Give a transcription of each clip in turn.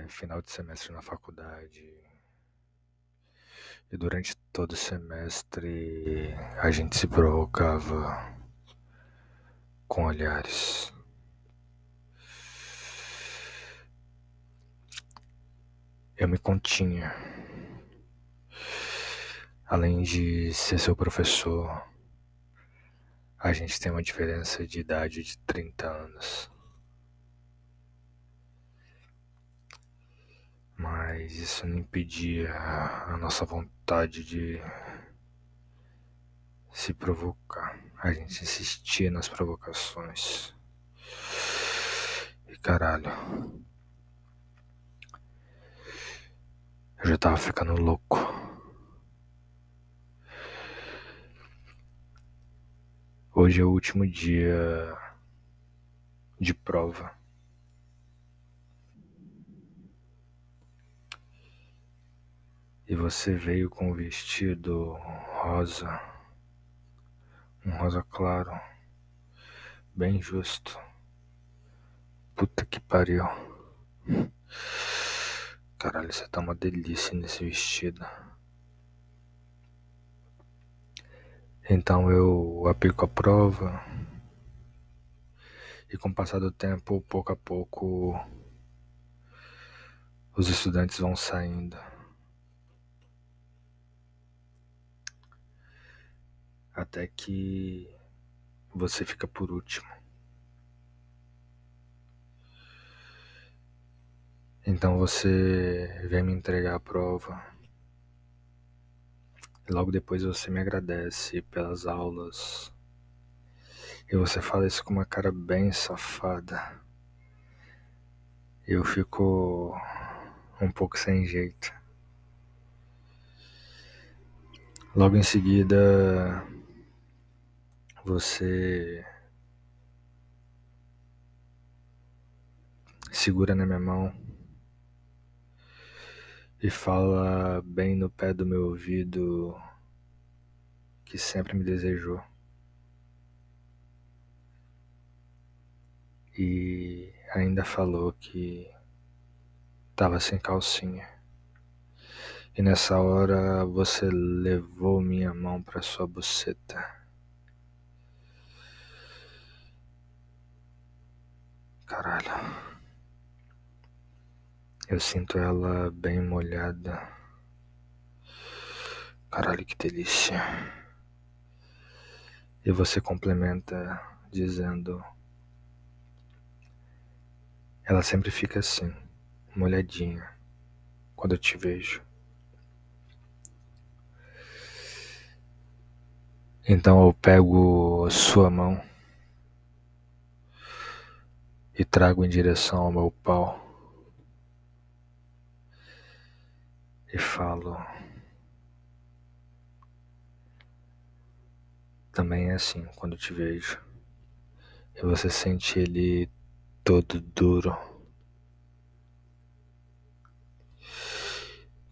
é, final de semestre na faculdade. E durante todo o semestre a gente se provocava com olhares. Eu me continha. Além de ser seu professor, a gente tem uma diferença de idade de 30 anos. Mas isso não impedia a nossa vontade de se provocar. A gente insistia nas provocações. E caralho. Eu já tava ficando louco. Hoje é o último dia de prova. E você veio com o vestido rosa, um rosa claro, bem justo. Puta que pariu. Caralho, você tá uma delícia nesse vestido. Então eu aplico a prova e com o passar do tempo, pouco a pouco, os estudantes vão saindo. Até que você fica por último. Então você vem me entregar a prova. Logo depois você me agradece pelas aulas. E você fala isso com uma cara bem safada. Eu fico um pouco sem jeito. Logo em seguida, você segura na minha mão e fala bem no pé do meu ouvido que sempre me desejou. E ainda falou que estava sem calcinha. E nessa hora você levou minha mão para sua buceta. Caralho. Eu sinto ela bem molhada. Caralho, que delícia. E você complementa dizendo: Ela sempre fica assim, molhadinha, quando eu te vejo. Então eu pego sua mão e trago em direção ao meu pau e falo. Também é assim quando te vejo e você sente ele todo duro.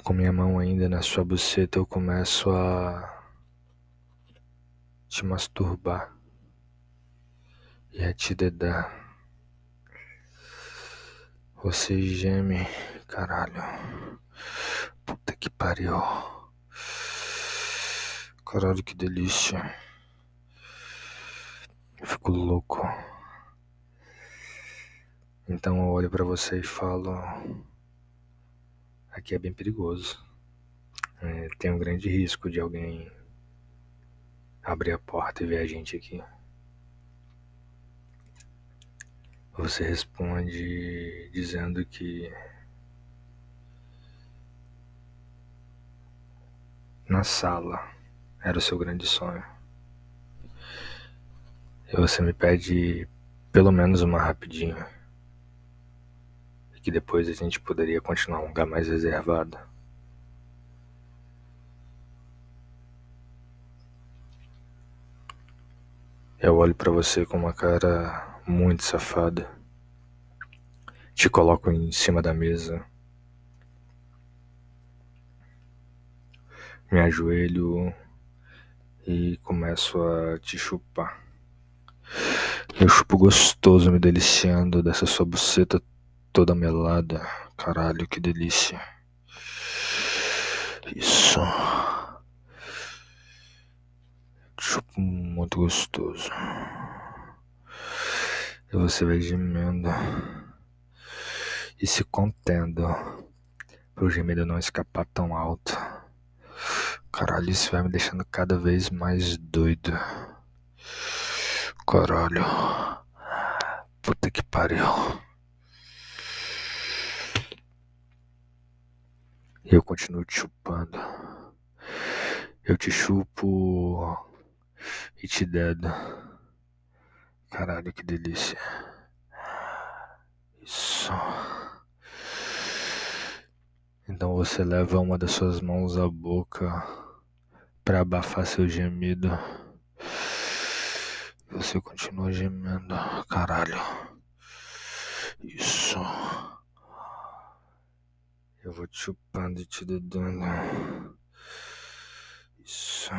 Com minha mão ainda na sua buceta, eu começo a te masturbar e a te dedar. Você geme, caralho. Puta que pariu. Caralho, que delícia. Eu fico louco. Então eu olho para você e falo: aqui é bem perigoso. É, tem um grande risco de alguém abrir a porta e ver a gente aqui. Você responde dizendo que na sala era o seu grande sonho. E você me pede pelo menos uma rapidinho. E que depois a gente poderia continuar um lugar mais reservado. Eu olho para você com uma cara muito safada. Te coloco em cima da mesa. Me ajoelho e começo a te chupar. Eu chupo gostoso, me deliciando dessa sua buceta toda melada. Caralho, que delícia. Isso. Chupo muito gostoso. E você vai gemendo e se contendo para o gemido não escapar tão alto. Caralho, isso vai me deixando cada vez mais doido. Caralho. Puta que pariu. Eu continuo te chupando. Eu te chupo e te dedo. Caralho, que delícia. Isso. Então você leva uma das suas mãos à boca para abafar seu gemido. Você continua gemendo, caralho. Isso. Eu vou te chupando e te dedando. Isso.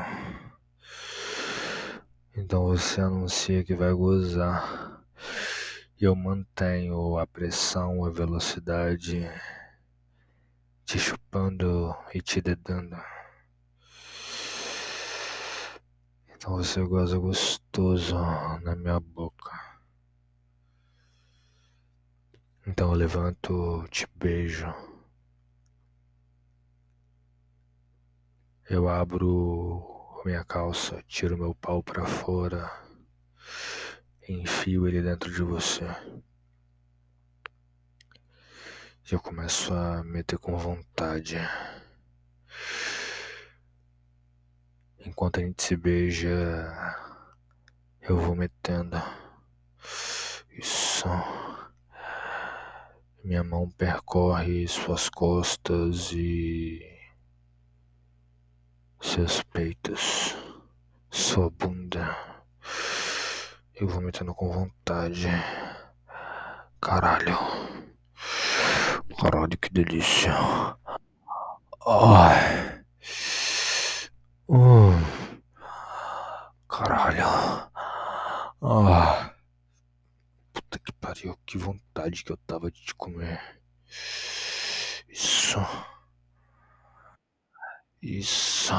Então você anuncia que vai gozar. E eu mantenho a pressão, a velocidade, te chupando e te dedando. Então você goza gostoso na minha boca. Então eu levanto, te beijo. Eu abro minha calça, tiro meu pau para fora, enfio ele dentro de você. E eu começo a meter com vontade. Enquanto a gente se beija, eu vou metendo. Isso. Minha mão percorre suas costas e seus peitos, sua bunda. Eu vou metendo com vontade. Caralho. Caralho, que delícia. Ai. Uh. Caralho. Ah. Puta que pariu, que vontade que eu tava de te comer. Isso. Isso.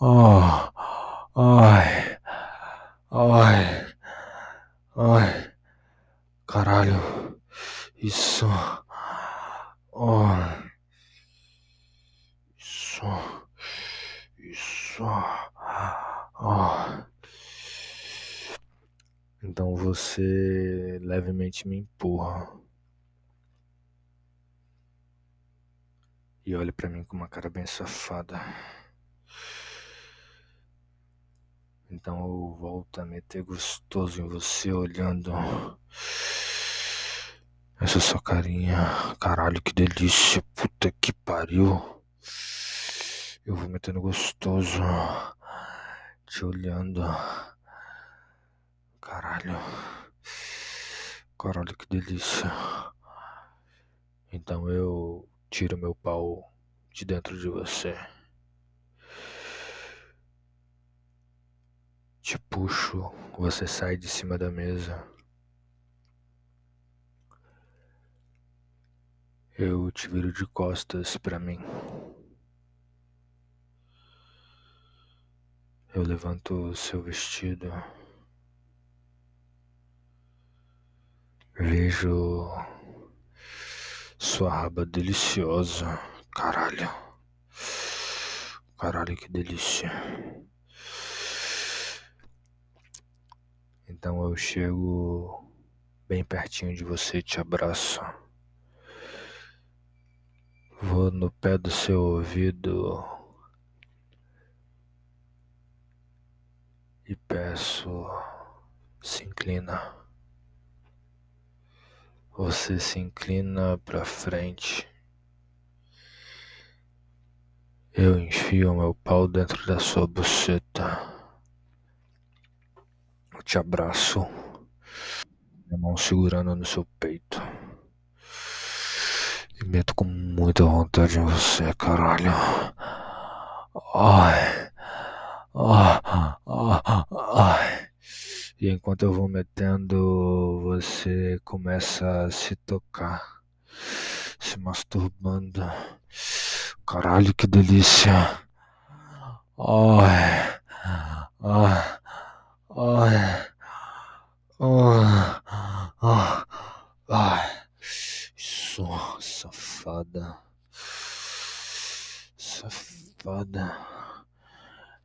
Oh. Ai. Ai. Ai. Caralho. Isso. Oh. Isso. Isso. Oh. Então você levemente me empurra. E olha para mim com uma cara bem safada. Então eu volto a meter gostoso em você olhando essa sua carinha. Caralho, que delícia. Puta que pariu. Eu vou metendo gostoso. Te olhando. Caralho. Caralho, que delícia. Então eu tiro meu pau de dentro de você. Te puxo, você sai de cima da mesa. Eu te viro de costas para mim. Eu levanto seu vestido. Vejo sua raba deliciosa. Caralho. Caralho, que delícia. Então eu chego bem pertinho de você te abraço. Vou no pé do seu ouvido e peço, se inclina. Você se inclina para frente. Eu enfio meu pau dentro da sua buceta. Eu te abraço, minha mão segurando no seu peito. E meto com muita vontade em você, caralho. Ai. Ai. Ai. ai. E enquanto eu vou metendo, você começa a se tocar, se masturbando. Caralho, que delícia! Ai, ai, ai, ai, ai, isso, safada, safada.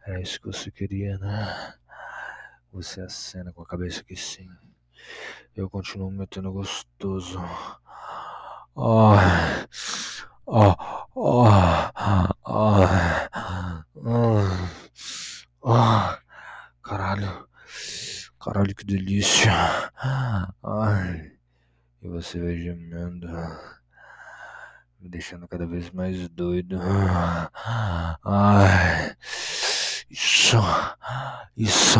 Era isso que você queria, né? Você acena com a cabeça que sim. Eu continuo metendo gostoso. Oh, oh, oh, oh, caralho, caralho, que delícia. Ai, e você vai gemendo, me deixando cada vez mais doido. Ai. Isso, isso,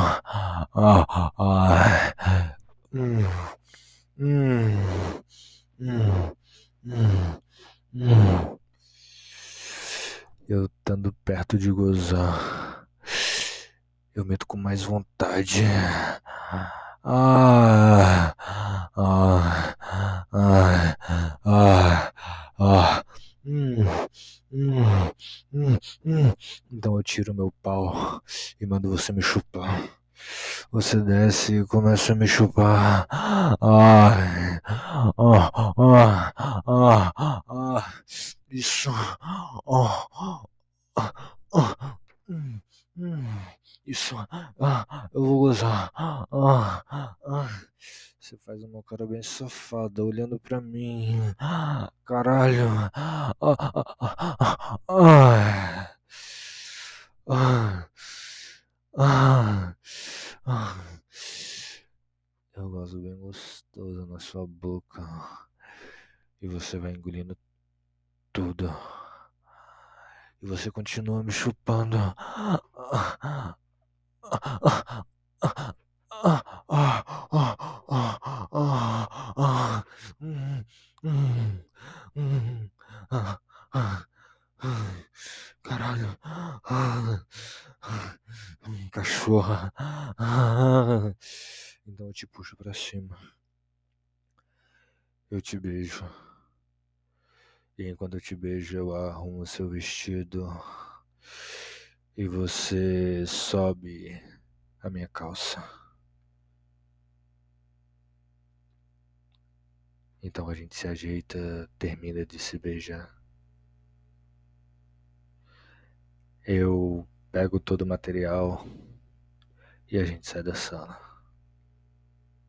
ah, hum, hum, hum, hum, hum. Eu estando perto de gozar, eu meto com mais vontade. Ah, ah, ah, ah, ah. Hum, hum, hum, hum. Então eu tiro meu pau e mando você me chupar. Você desce e começa a me chupar. Ai, ah, ah, ah, ah, isso. Oh, hum, hum, isso. Ah, eu vou gozar. Ah, ah. Você faz uma cara bem safada olhando pra mim. Caralho. Ah, ah, ah, ah, ah, ah, ah. Eu gosto bem gostoso na sua boca. E você vai engolindo tudo. E você continua me chupando. Ah, ah, ah, ah, ah, ah, ah, ah, ah, hum, hum, hum, ah, ah, caralho, ah, cachorra, ah, então eu te puxo pra cima, eu te beijo, e enquanto eu te beijo eu arrumo seu vestido e você sobe a minha calça. Então a gente se ajeita, termina de se beijar. Eu pego todo o material e a gente sai da sala.